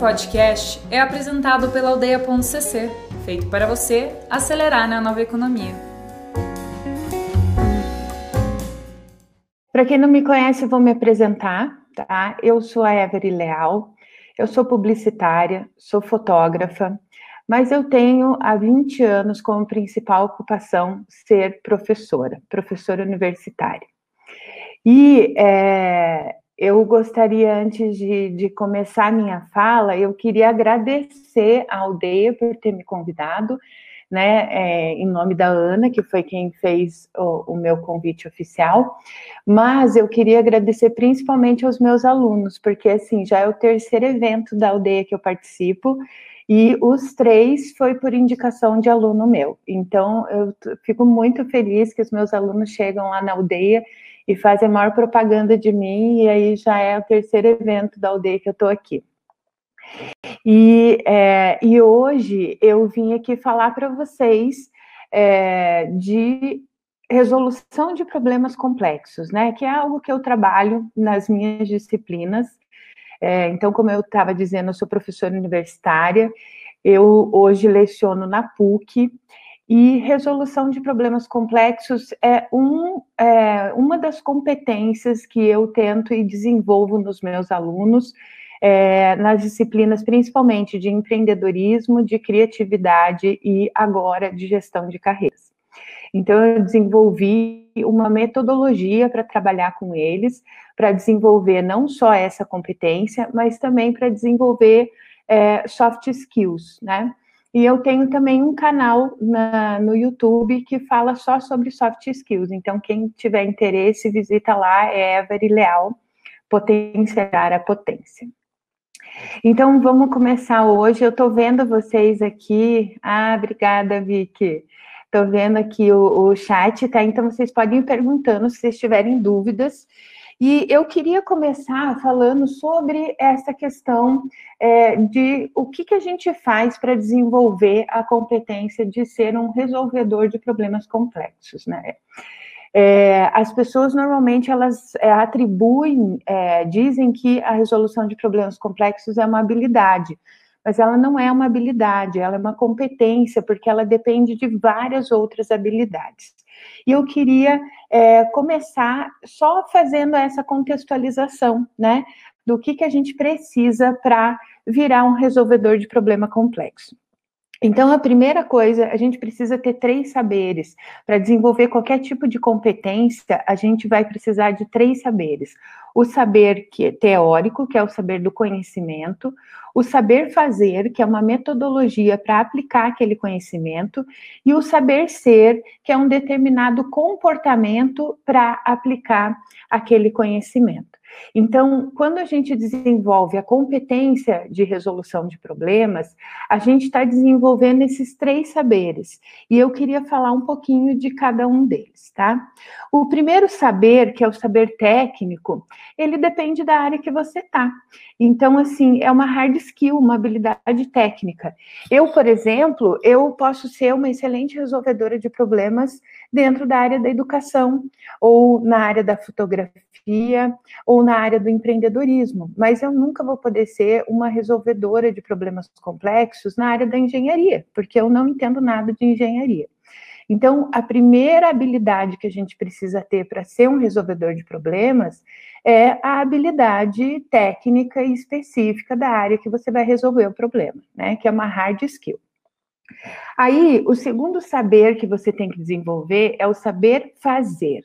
podcast é apresentado pela Aldeia.cc, feito para você acelerar na nova economia. Para quem não me conhece, vou me apresentar, tá? Eu sou a Every Leal, eu sou publicitária, sou fotógrafa, mas eu tenho há 20 anos como principal ocupação ser professora, professora universitária. E é, eu gostaria, antes de, de começar a minha fala, eu queria agradecer à aldeia por ter me convidado, né, é, em nome da Ana, que foi quem fez o, o, meu convite oficial, mas eu queria agradecer principalmente aos meus alunos, porque, assim, já é o terceiro evento da aldeia que eu participo, e os três foi por indicação de aluno meu. Então, eu fico muito feliz que os meus alunos chegam lá na aldeia e fazem a maior propaganda de mim, e aí já é o terceiro evento da aldeia que eu estou aqui. E, é, e hoje eu vim aqui falar para vocês é, de resolução de problemas complexos, né? Que é algo que eu trabalho nas minhas disciplinas. É, então, como eu estava dizendo, eu sou professora universitária, eu hoje leciono na PUC e resolução de problemas complexos é, um, é, uma das competências que eu tento e desenvolvo nos meus alunos, é, nas disciplinas principalmente de empreendedorismo, de criatividade e agora de gestão de carreiras. Então, eu desenvolvi uma metodologia para trabalhar com eles, para desenvolver não só essa competência, mas também para desenvolver é, soft skills, né? E eu tenho também um canal na, no YouTube que fala só sobre soft skills. Então, quem tiver interesse, visita lá, é Every Leal, Potenciar a Potência. Então, vamos começar hoje. Eu estou vendo vocês aqui. Ah, obrigada, Vicky. Estou vendo aqui o, o chat, tá? Então, vocês podem ir perguntando se vocês tiverem dúvidas. E eu queria começar falando sobre essa questão é, de o que, que a gente faz para desenvolver a competência de ser um resolvedor de problemas complexos, né? É, as pessoas normalmente elas é, atribuem, é, dizem que a resolução de problemas complexos é uma habilidade, mas ela não é uma habilidade, ela é uma competência, porque ela depende de várias outras habilidades. E eu queria é, começar só fazendo essa contextualização, né, do que, que a gente precisa para virar um resolvedor de problema complexo. Então, a primeira coisa, a gente precisa ter três saberes. Para desenvolver qualquer tipo de competência, a gente vai precisar de três saberes. O saber que é teórico, que é o saber do conhecimento, o saber fazer, que é uma metodologia para aplicar aquele conhecimento, e o saber ser, que é um determinado comportamento para aplicar aquele conhecimento. Então, quando a gente desenvolve a competência de resolução de problemas, a gente está desenvolvendo esses três saberes. E eu queria falar um pouquinho de cada um deles, tá? O primeiro saber, que é o saber técnico, ele depende da área que você está. Então, assim, é uma hard skill, uma habilidade técnica. Eu, por exemplo, eu posso ser uma excelente resolvedora de problemas dentro da área da educação, ou na área da fotografia, ou na área do empreendedorismo, mas eu nunca vou poder ser uma resolvedora de problemas complexos na área da engenharia, porque eu não entendo nada de engenharia. Então, a primeira habilidade que a gente precisa ter para ser um resolvedor de problemas é a habilidade técnica e específica da área que você vai resolver o problema, né? Que é uma hard skill. Aí, o segundo saber que você tem que desenvolver é o saber fazer.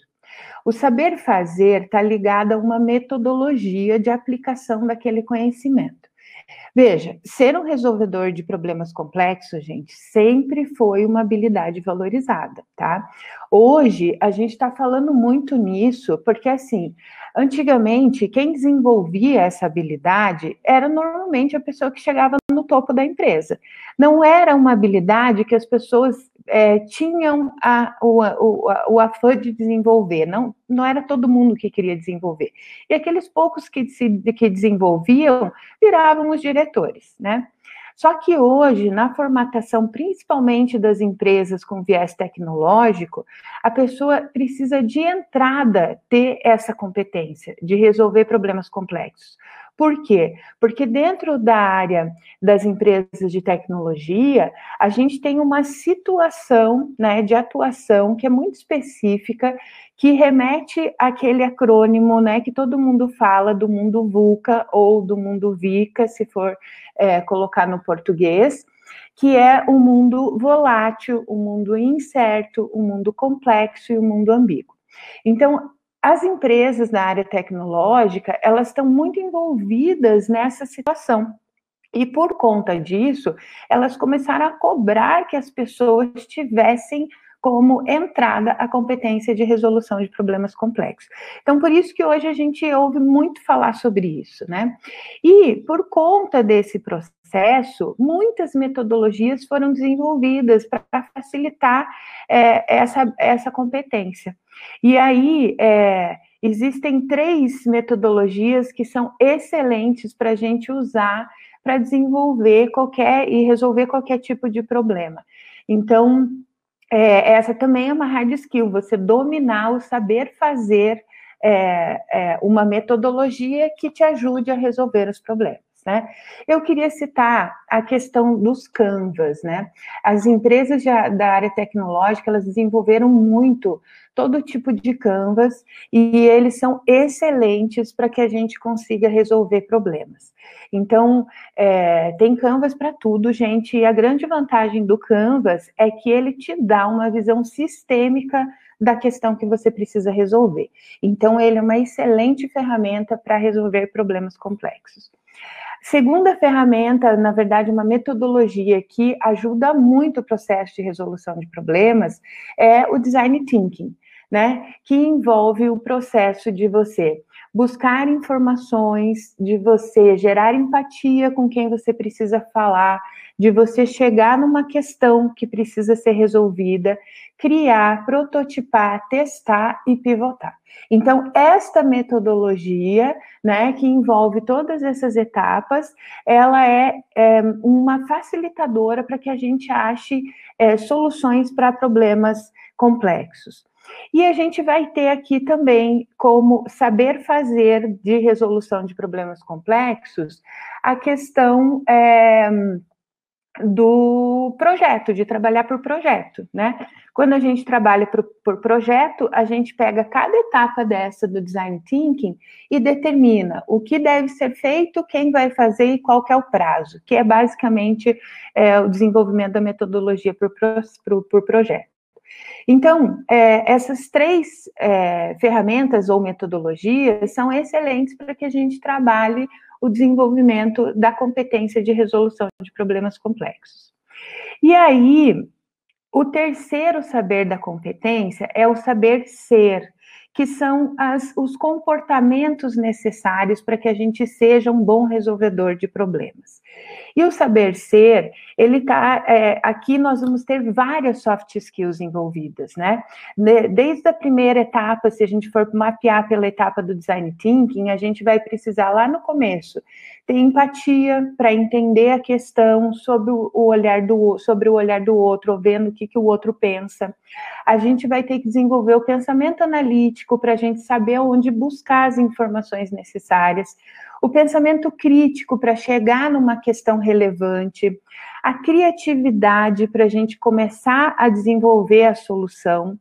O saber fazer está ligado a uma metodologia de aplicação daquele conhecimento. Veja, ser um resolvedor de problemas complexos, gente, sempre foi uma habilidade valorizada, tá? Hoje, a gente está falando muito nisso, porque assim, antigamente, quem desenvolvia essa habilidade era normalmente a pessoa que chegava no topo da empresa. Não era uma habilidade que as pessoas é, tinham a, o, o, o afã de desenvolver, não, não era todo mundo que queria desenvolver. E aqueles poucos que, se, que desenvolviam viravam os diretores, né? Só que hoje, na formatação, principalmente das empresas com viés tecnológico, a pessoa precisa de entrada ter essa competência de resolver problemas complexos. Por quê? Porque dentro da área das empresas de tecnologia, a gente tem uma situação né, de atuação que é muito específica, que remete àquele acrônimo né, que todo mundo fala do mundo VUCA ou do mundo VICA, se for é, colocar no português, que é o um mundo volátil, o um mundo incerto, o um mundo complexo e o mundo ambíguo. Então, as empresas na área tecnológica, elas estão muito envolvidas nessa situação. E por conta disso, elas começaram a cobrar que as pessoas tivessem como entrada a competência de resolução de problemas complexos. Então, por isso que hoje a gente ouve muito falar sobre isso, né? E por conta desse processo, muitas metodologias foram desenvolvidas para facilitar é, essa, essa competência. E aí, é, existem três metodologias que são excelentes para a gente usar para desenvolver qualquer e resolver qualquer tipo de problema. Então, é, essa também é uma hard skill, você dominar o saber fazer é, é, uma metodologia que te ajude a resolver os problemas. Né? Eu queria citar a questão dos canvas, né? As empresas da área tecnológica, elas desenvolveram muito todo tipo de canvas e eles são excelentes para que a gente consiga resolver problemas. Então, é, tem canvas para tudo, gente, e a grande vantagem do canvas é que ele te dá uma visão sistêmica da questão que você precisa resolver. Então, ele é uma excelente ferramenta para resolver problemas complexos. Segunda ferramenta, na verdade, uma metodologia que ajuda muito o processo de resolução de problemas é o design thinking, né? Que envolve o processo de você buscar informações, de você gerar empatia com quem você precisa falar, de você chegar numa questão que precisa ser resolvida, criar, prototipar, testar e pivotar. Então, esta metodologia, né, que envolve todas essas etapas, ela é, é uma facilitadora para que a gente ache é, soluções para problemas complexos. E a gente vai ter aqui também como saber fazer de resolução de problemas complexos a questão é, do projeto, de trabalhar por projeto, né? Quando a gente trabalha por, por, projeto, a gente pega cada etapa dessa do design thinking e determina o que deve ser feito, quem vai fazer e qual que é o prazo, que é basicamente é, o desenvolvimento da metodologia por, por, por projeto. Então, é, essas três é, ferramentas ou metodologias são excelentes para que a gente trabalhe o desenvolvimento da competência de resolução de problemas complexos. E aí, o terceiro saber da competência é o saber ser, que são as, os comportamentos necessários para que a gente seja um bom resolvedor de problemas. E o saber ser, ele tá é, aqui nós vamos ter várias soft skills envolvidas, né? Desde a primeira etapa, se a gente for mapear pela etapa do design thinking, a gente vai precisar lá no começo ter empatia para entender a questão sobre o olhar do sobre o olhar do outro, vendo o que, que o outro pensa. A gente vai ter que desenvolver o pensamento analítico para a gente saber onde buscar as informações necessárias, o pensamento crítico para chegar numa questão relevante, a criatividade para a gente começar a desenvolver a solução.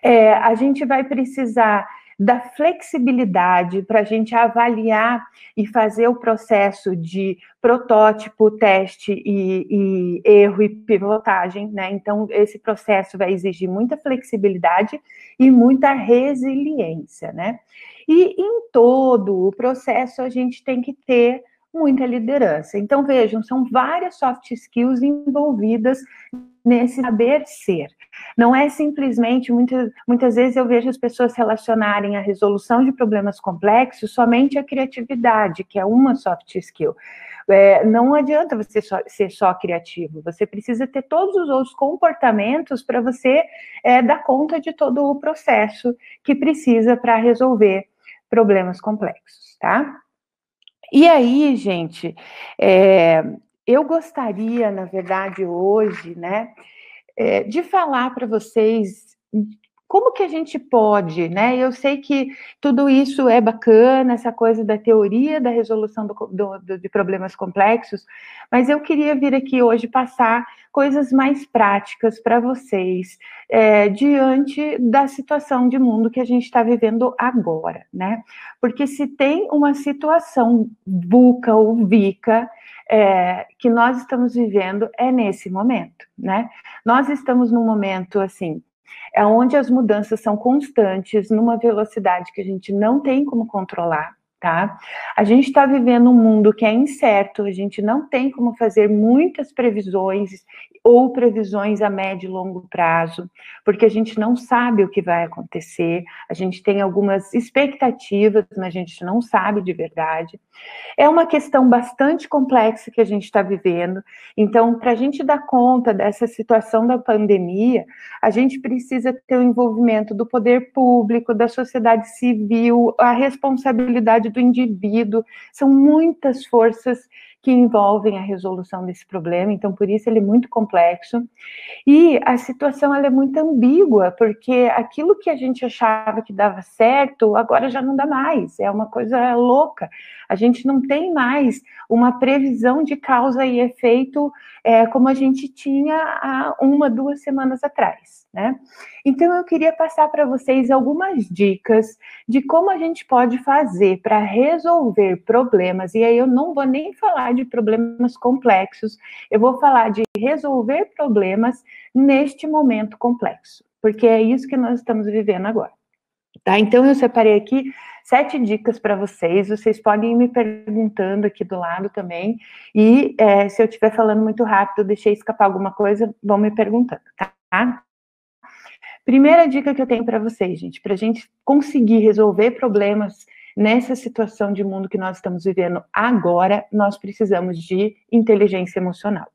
É, a gente vai precisar da flexibilidade para a gente avaliar e fazer o processo de protótipo, teste e, e, erro e pivotagem, né? Então, esse processo vai exigir muita flexibilidade e muita resiliência, né? E em todo o processo a gente tem que ter muita liderança. Então, vejam, são várias soft skills envolvidas nesse saber ser. Não é simplesmente, muitas, muitas vezes eu vejo as pessoas relacionarem a resolução de problemas complexos somente à criatividade, que é uma soft skill. É, não adianta você só, ser só criativo, você precisa ter todos os outros comportamentos para você é, dar conta de todo o processo que precisa para resolver problemas complexos, tá? E aí, gente, é, eu gostaria, na verdade, hoje, né, é, de falar para vocês como que a gente pode, né? Eu sei que tudo isso é bacana, essa coisa da teoria da resolução do, do, de problemas complexos, mas eu queria vir aqui hoje passar coisas mais práticas para vocês é, diante da situação de mundo que a gente está vivendo agora, né? Porque se tem uma situação VUCA ou VICA é, que nós estamos vivendo é nesse momento, né? Nós estamos num momento assim é onde as mudanças são constantes, numa velocidade que a gente não tem como controlar, tá? A gente está vivendo um mundo que é incerto, a gente não tem como fazer muitas previsões ou previsões a médio e longo prazo, porque a gente não sabe o que vai acontecer, a gente tem algumas expectativas, mas a gente não sabe de verdade. É uma questão bastante complexa que a gente está vivendo, então, para a gente dar conta dessa situação da pandemia, a gente precisa ter o envolvimento do poder público, da sociedade civil, a responsabilidade do indivíduo, são muitas forças que envolvem a resolução desse problema, então por isso ele é muito complexo. E a situação ela é muito ambígua, porque aquilo que a gente achava que dava certo, agora já não dá mais, é uma coisa louca. A gente não tem mais uma previsão de causa e efeito é, como a gente tinha há uma, duas semanas atrás, né? Então eu queria passar para vocês algumas dicas de como a gente pode fazer para resolver problemas, e aí eu não vou nem falar de problemas complexos, eu vou falar de resolver problemas neste momento complexo, porque é isso que nós estamos vivendo agora. Tá? Então eu separei aqui sete dicas para vocês. Vocês podem ir me perguntando aqui do lado também. E é, se eu estiver falando muito rápido, deixei escapar alguma coisa, vão me perguntando, tá? Primeira dica que eu tenho para vocês, gente, para a gente conseguir resolver problemas nessa situação de mundo que nós estamos vivendo agora, nós precisamos de inteligência emocional.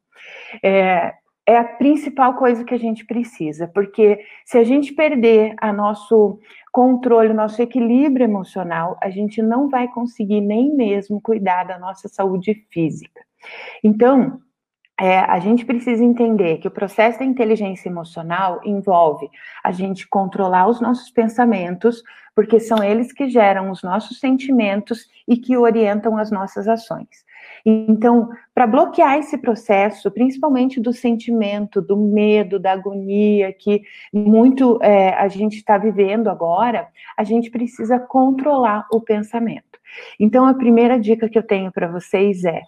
É, é a principal coisa que a gente precisa, porque se a gente perder a nosso controle, o nosso equilíbrio emocional, a gente não vai conseguir nem mesmo cuidar da nossa saúde física. Então, é, a gente precisa entender que o processo da inteligência emocional envolve a gente controlar os nossos pensamentos, porque são eles que geram os nossos sentimentos e que orientam as nossas ações. Então, para bloquear esse processo, principalmente do sentimento, do medo, da agonia que muito é, a gente está vivendo agora, a gente precisa controlar o pensamento. Então, a primeira dica que eu tenho para vocês é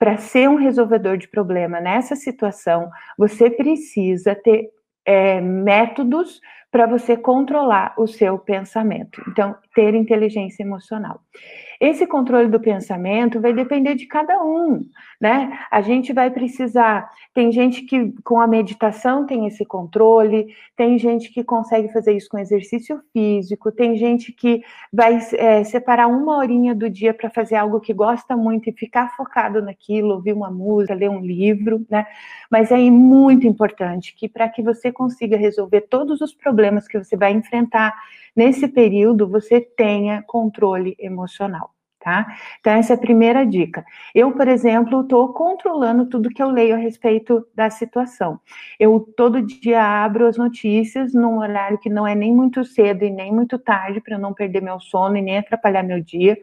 para ser um resolvedor de problema nessa situação, você precisa ter é, métodos para você controlar o seu pensamento. Então, ter inteligência emocional. Esse controle do pensamento vai depender de cada um, né? A gente vai precisar. Tem gente que com a meditação tem esse controle, tem gente que consegue fazer isso com exercício físico, tem gente que vai é, separar uma horinha do dia para fazer algo que gosta muito e ficar focado naquilo, ouvir uma música, ler um livro, né? Mas é muito importante que para que você consiga resolver todos os problemas que você vai enfrentar nesse período, você tenha controle emocional tá? Então, essa é a primeira dica. Eu, por exemplo, estou controlando tudo que eu leio a respeito da situação. Eu todo dia abro as notícias num horário que não é nem muito cedo e nem muito tarde, para não perder meu sono e nem atrapalhar meu dia.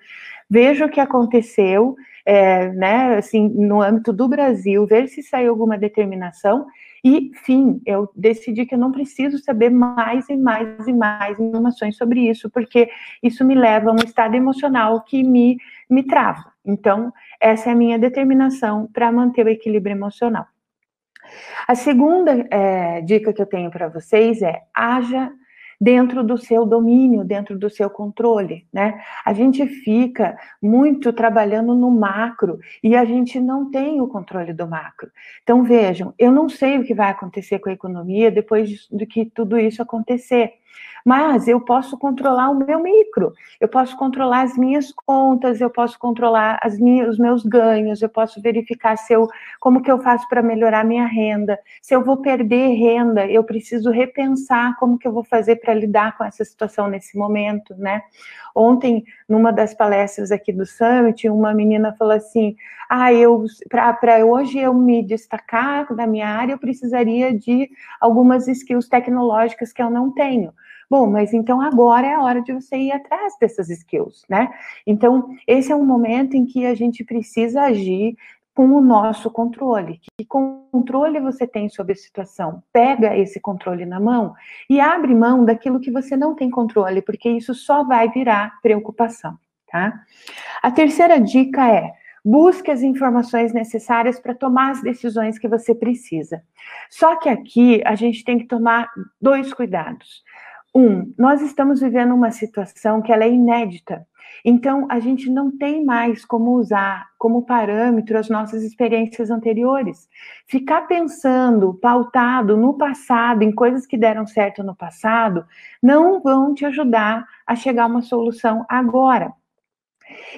Vejo o que aconteceu, é, né, assim, no âmbito do Brasil, ver se saiu alguma determinação e, fim, eu decidi que eu não preciso saber mais e mais e mais informações sobre isso, porque isso me leva a um estado emocional que me, me trava. Então, essa é a minha determinação para manter o equilíbrio emocional. A segunda é, dica que eu tenho para vocês é haja dentro do seu domínio, dentro do seu controle, né? A gente fica muito trabalhando no macro e a gente não tem o controle do macro. Então vejam, eu não sei o que vai acontecer com a economia depois de que tudo isso acontecer mas eu posso controlar o meu micro, eu posso controlar as minhas contas, eu posso controlar as minhas, os meus ganhos, eu posso verificar se eu, como que eu faço para melhorar minha renda, se eu vou perder renda, eu preciso repensar como que eu vou fazer para lidar com essa situação nesse momento, né? Ontem, numa das palestras aqui do Summit, uma menina falou assim: ah, eu para hoje eu me destacar da minha área, eu precisaria de algumas skills tecnológicas que eu não tenho Bom, mas então agora é a hora de você ir atrás dessas skills, né? Então, esse é um momento em que a gente precisa agir com o nosso controle. Que controle você tem sobre a situação? Pega esse controle na mão e abre mão daquilo que você não tem controle, porque isso só vai virar preocupação, tá? A terceira dica é Busque as informações necessárias para tomar as decisões que você precisa. Só que aqui a gente tem que tomar dois cuidados. Um, nós estamos vivendo uma situação que ela é inédita. Então, a gente não tem mais como usar como parâmetro as nossas experiências anteriores. Ficar pensando, pautado no passado, em coisas que deram certo no passado, não vão te ajudar a chegar a uma solução agora.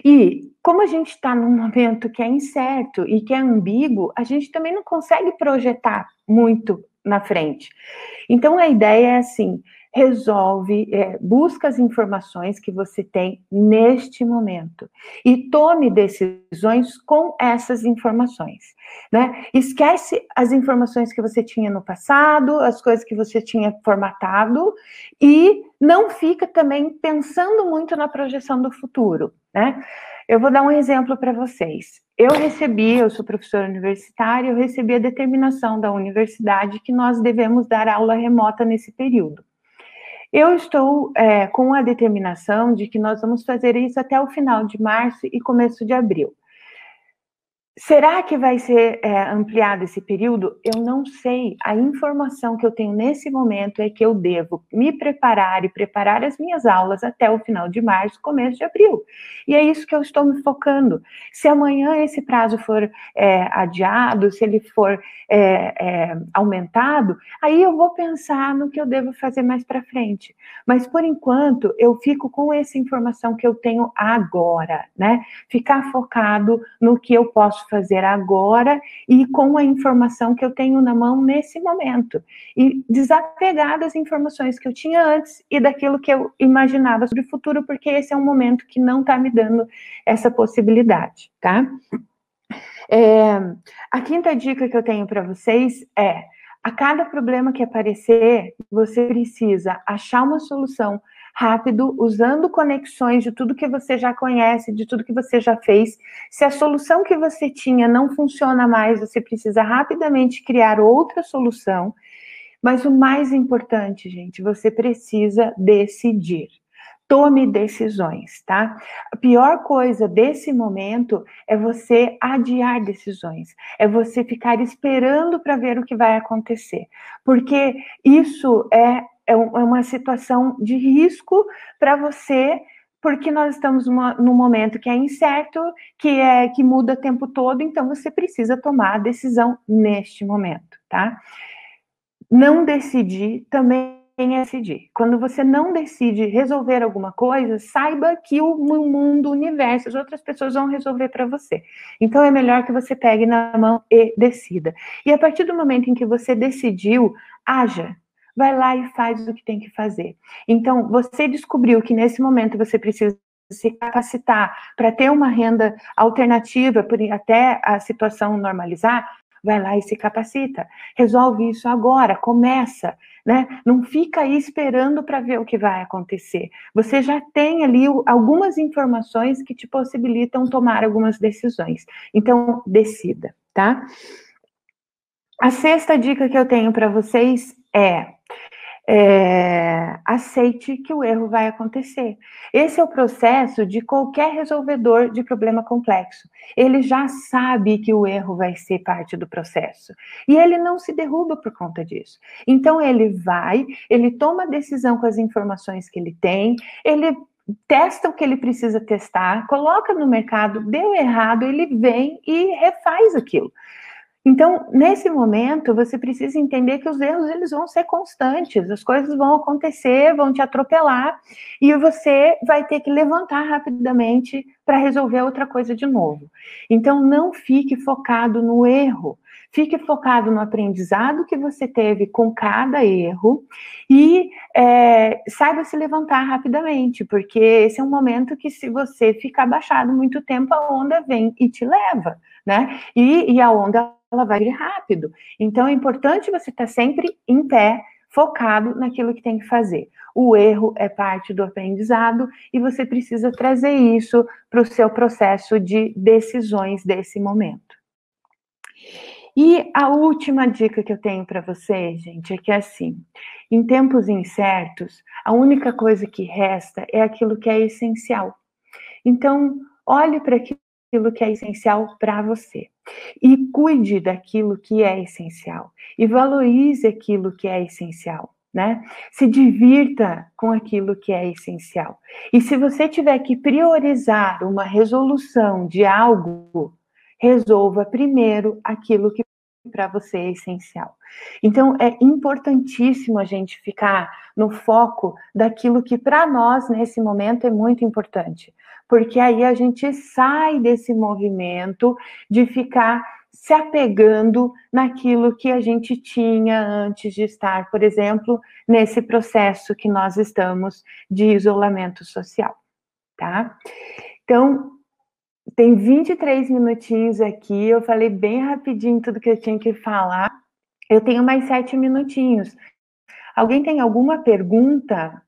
E como a gente está num momento que é incerto e que é ambíguo, a gente também não consegue projetar muito na frente. Então a ideia é assim: resolve, é, busca as informações que você tem neste momento e tome decisões com essas informações, né? Esquece as informações que você tinha no passado, as coisas que você tinha formatado e não fica também pensando muito na projeção do futuro, né? Eu vou dar um exemplo para vocês. Eu recebi, eu sou professora universitária, eu recebi a determinação da universidade que nós devemos dar aula remota nesse período. Eu estou é, com a determinação de que nós vamos fazer isso até o final de março e começo de abril. Será que vai ser é, ampliado esse período? Eu não sei. A informação que eu tenho nesse momento é que eu devo me preparar e preparar as minhas aulas até o final de março, começo de abril. E é isso que eu estou me focando. Se amanhã esse prazo for é, adiado, se ele for é, é aumentado, aí eu vou pensar no que eu devo fazer mais para frente. Mas por enquanto eu fico com essa informação que eu tenho agora, né? Ficar focado no que eu posso fazer agora e com a informação que eu tenho na mão nesse momento. E desapegar das informações que eu tinha antes e daquilo que eu imaginava sobre o futuro, porque esse é um momento que não está me dando essa possibilidade, tá? É, a quinta dica que eu tenho para vocês é: a cada problema que aparecer, você precisa achar uma solução rápido, usando conexões de tudo que você já conhece, de tudo que você já fez. Se a solução que você tinha não funciona mais, você precisa rapidamente criar outra solução. Mas o mais importante, gente, você precisa decidir. Tome decisões, tá? A pior coisa desse momento é você adiar decisões, é você ficar esperando para ver o que vai acontecer, porque isso é é, é uma situação de risco para você, porque nós estamos numa, num momento que é incerto, que é que muda o tempo todo, então você precisa tomar a decisão neste momento, tá? Não decidir também é decidir. Quando você não decide resolver alguma coisa, saiba que o mundo, o universo, as outras pessoas vão resolver para você. Então é melhor que você pegue na mão e decida. E a partir do momento em que você decidiu, haja, vai lá e faz o que tem que fazer. Então, você descobriu que nesse momento você precisa se capacitar para ter uma renda alternativa até a situação normalizar, vai lá e se capacita. Resolve isso agora, começa, né? Não fica aí esperando para ver o que vai acontecer. Você já tem ali algumas informações que te possibilitam tomar algumas decisões. Então, decida, tá? A sexta dica que eu tenho para vocês é é, aceite que o erro vai acontecer. Esse é o processo de qualquer resolvedor de problema complexo. Ele já sabe que o erro vai ser parte do processo. E ele não se derruba por conta disso. Então, ele vai, ele toma a decisão com as informações que ele tem, ele testa o que ele precisa testar, coloca no mercado, deu errado, ele vem e refaz aquilo. Então, nesse momento, você precisa entender que os erros eles vão ser constantes, as coisas vão acontecer, vão te atropelar e você vai ter que levantar rapidamente para resolver outra coisa de novo. Então, não fique focado no erro, fique focado no aprendizado que você teve com cada erro e é, saiba se levantar rapidamente, porque esse é um momento que, se você ficar baixado muito tempo, a onda vem e te leva, né? E, e a onda ela vai vir rápido. Então é importante você estar sempre em pé, focado naquilo que tem que fazer. O erro é parte do aprendizado e você precisa trazer isso para o seu processo de decisões desse momento. E a última dica que eu tenho para vocês, gente, é que assim, em tempos incertos, a única coisa que resta é aquilo que é essencial. Então, olhe para aquilo que é essencial para você e cuide daquilo que é essencial e valorize aquilo que é essencial. Né? Se divirta com aquilo que é essencial. E se você tiver que priorizar uma resolução de algo, resolva primeiro aquilo que para você é essencial. Então, é importantíssimo a gente ficar no foco daquilo que para nós, nesse momento, é muito importante. Porque aí a gente sai desse movimento de ficar se apegando naquilo que a gente tinha antes de estar, por exemplo, nesse processo que nós estamos de isolamento social, tá? Então, tem 23 minutinhos aqui, eu falei bem rapidinho tudo que eu tinha que falar. Eu tenho mais sete minutinhos. Alguém tem alguma pergunta?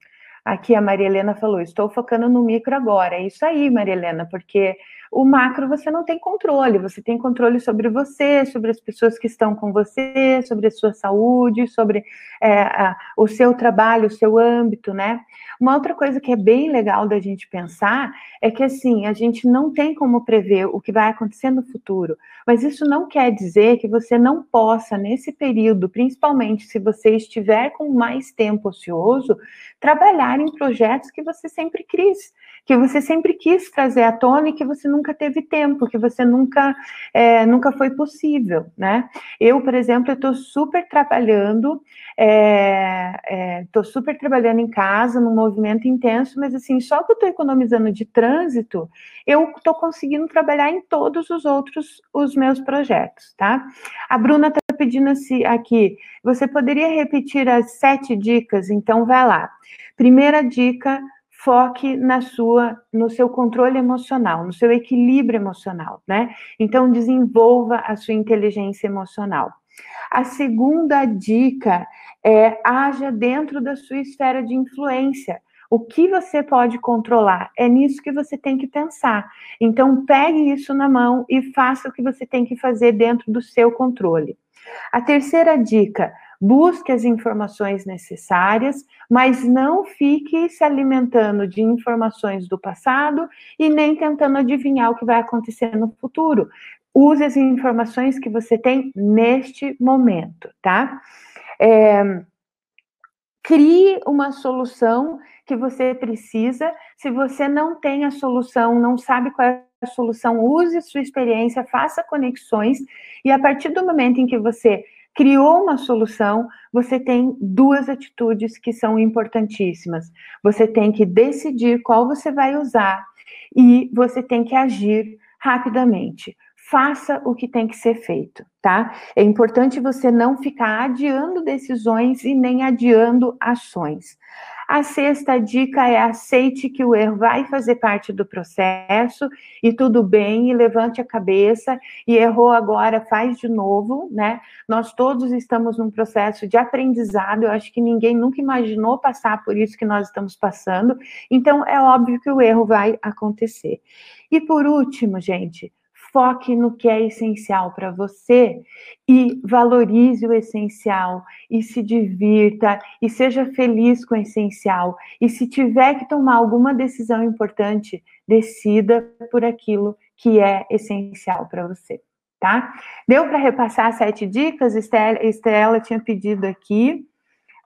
Aqui a Maria Helena falou: estou focando no micro agora. É isso aí, Maria Helena, porque o macro você não tem controle, você tem controle sobre você, sobre as pessoas que estão com você, sobre a sua saúde, sobre é, a, o seu trabalho, o seu âmbito, né? Uma outra coisa que é bem legal da gente pensar é que assim, a gente não tem como prever o que vai acontecer no futuro, mas isso não quer dizer que você não possa, nesse período, principalmente se você estiver com mais tempo ocioso, trabalhar em projetos que você sempre quis que você sempre quis trazer à tona e que você nunca teve tempo, que você nunca, é, nunca foi possível, né? Eu, por exemplo, estou super trabalhando, estou é, é, super trabalhando em casa, num movimento intenso, mas assim, só que eu estou economizando de trânsito, eu estou conseguindo trabalhar em todos os outros os meus projetos, tá? A Bruna está pedindo aqui, você poderia repetir as sete dicas? Então, vai lá. Primeira dica, foque na sua, no seu controle emocional, no seu equilíbrio emocional, né? Então desenvolva a sua inteligência emocional. A segunda dica é haja dentro da sua esfera de influência. O que você pode controlar? É nisso que você tem que pensar. Então, pegue isso na mão e faça o que você tem que fazer dentro do seu controle. A terceira dica: busque as informações necessárias, mas não fique se alimentando de informações do passado e nem tentando adivinhar o que vai acontecer no futuro. Use as informações que você tem neste momento, tá? É, crie uma solução que você precisa. Se você não tem a solução, não sabe qual é a solução, use a sua experiência, faça conexões, e a partir do momento em que você criou uma solução, você tem duas atitudes que são importantíssimas. Você tem que decidir qual você vai usar e você tem que agir rapidamente. Faça o que tem que ser feito, tá? É importante você não ficar adiando decisões e nem adiando ações. A sexta dica é aceite que o erro vai fazer parte do processo e tudo bem, e levante a cabeça e errou agora, faz de novo, né? Nós todos estamos num processo de aprendizado, eu acho que ninguém nunca imaginou passar por isso que nós estamos passando, então é óbvio que o erro vai acontecer. E por último, gente, foque no que é essencial para você e valorize o essencial e se divirta e seja feliz com o essencial. E se tiver que tomar alguma decisão importante, decida por aquilo que é essencial para você, tá? Deu para repassar sete dicas? Estela, Estela tinha pedido aqui.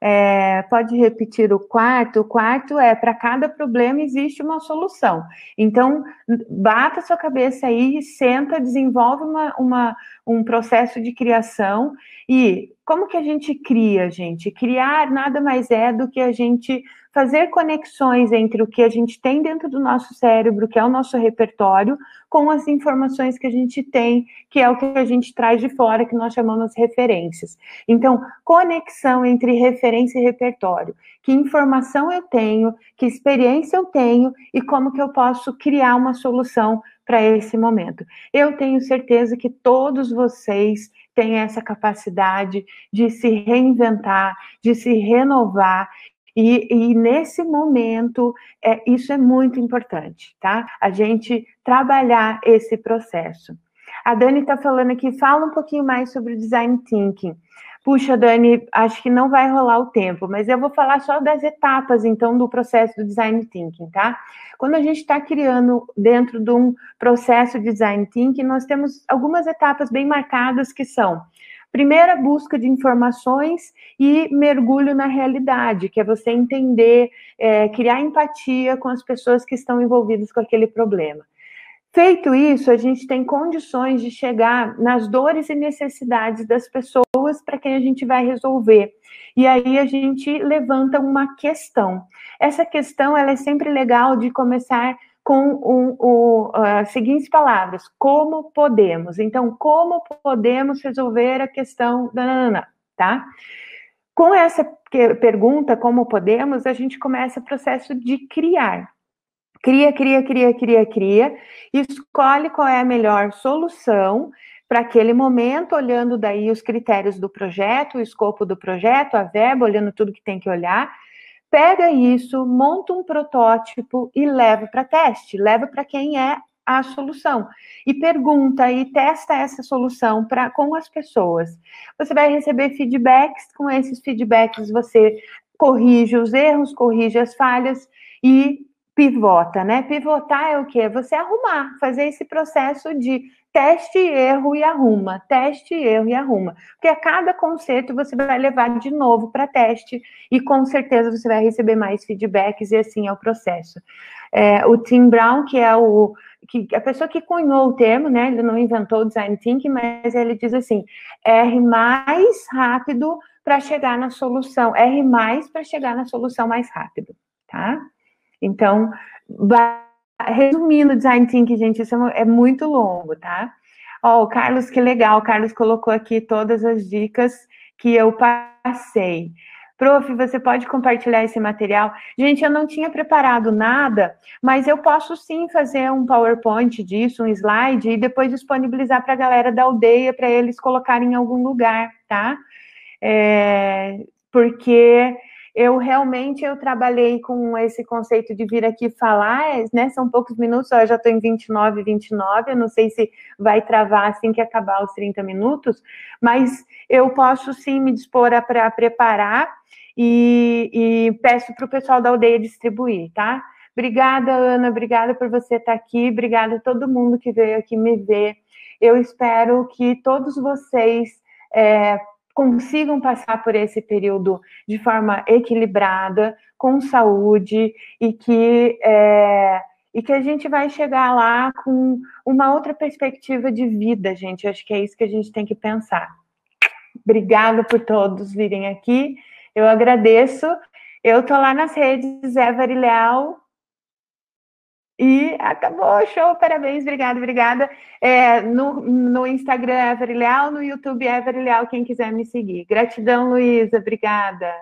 É, pode repetir o quarto? O quarto é para cada problema existe uma solução. Então, bata sua cabeça aí, senta, desenvolve uma, uma, um processo de criação. E como que a gente cria, gente? Criar nada mais é do que a gente fazer conexões entre o que a gente tem dentro do nosso cérebro, que é o nosso repertório, com as informações que a gente tem, que é o que a gente traz de fora, que nós chamamos referências. Então, conexão entre referência e repertório. Que informação eu tenho, que experiência eu tenho e como que eu posso criar uma solução para esse momento. Eu tenho certeza que todos vocês tem essa capacidade de se reinventar, de se renovar. E, e nesse momento, é, isso é muito importante, tá? A gente trabalhar esse processo. A Dani está falando aqui, fala um pouquinho mais sobre o design thinking. Puxa, Dani, acho que não vai rolar o tempo, mas eu vou falar só das etapas, então, do processo do design thinking, tá? Quando a gente está criando dentro de um processo de design thinking, nós temos algumas etapas bem marcadas que são Primeira, busca de informações e mergulho na realidade, que é você entender, é, criar empatia com as pessoas que estão envolvidas com aquele problema. Feito isso, a gente tem condições de chegar nas dores e necessidades das pessoas para quem a gente vai resolver. E aí a gente levanta uma questão. Essa questão ela é sempre legal de começar com um, um, as seguintes palavras: como podemos? Então, como podemos resolver a questão da tá? Com essa pergunta, como podemos, a gente começa o processo de criar. Cria, cria, cria, cria, cria, escolhe qual é a melhor solução para aquele momento, olhando daí os critérios do projeto, o escopo do projeto, a verba, olhando tudo que tem que olhar. Pega isso, monta um protótipo e leva para teste, leva para quem é a solução e pergunta e testa essa solução para com as pessoas. Você vai receber feedbacks, com esses feedbacks você corrige os erros, corrige as falhas e pivota, né? Pivotar é o que? É você arrumar, fazer esse processo de teste, erro e arruma, teste, erro e arruma. Porque a cada concerto você vai levar de novo para teste e com certeza você vai receber mais feedbacks e assim é o processo. É, o Tim Brown, que é o que a pessoa que cunhou o termo, né? Ele não inventou o design thinking, mas ele diz assim: R mais rápido para chegar na solução, R mais para chegar na solução mais rápido, tá? Então, resumindo design thinking, gente, isso é, é muito longo, tá? Ó, o Carlos, que legal, o Carlos colocou aqui todas as dicas que eu passei. Prof, você pode compartilhar esse material? Gente, eu não tinha preparado nada, mas eu posso sim fazer um PowerPoint disso, um slide, e depois disponibilizar para a galera da aldeia, para eles colocarem em algum lugar, tá? É, porque eu realmente eu trabalhei com esse conceito de vir aqui falar, né? São poucos minutos, eu já estou em 29, 29, eu não sei se vai travar assim que acabar os 30 minutos, mas eu posso sim me dispor para preparar e, e peço para o pessoal da aldeia distribuir, tá? Obrigada, Ana, obrigada por você estar aqui, obrigada a todo mundo que veio aqui me ver. Eu espero que todos vocês é, consigam passar por esse período de forma equilibrada, com saúde e que é, e que a gente vai chegar lá com uma outra perspectiva de vida, gente. Acho que é isso que a gente tem que pensar. Obrigada por todos virem aqui. Eu agradeço. Eu tô lá nas redes Eva Leal e acabou, show, parabéns, obrigada, obrigada. É, no, no Instagram, Every Leal, no YouTube, Every Leal, quem quiser me seguir. Gratidão, Luísa, obrigada.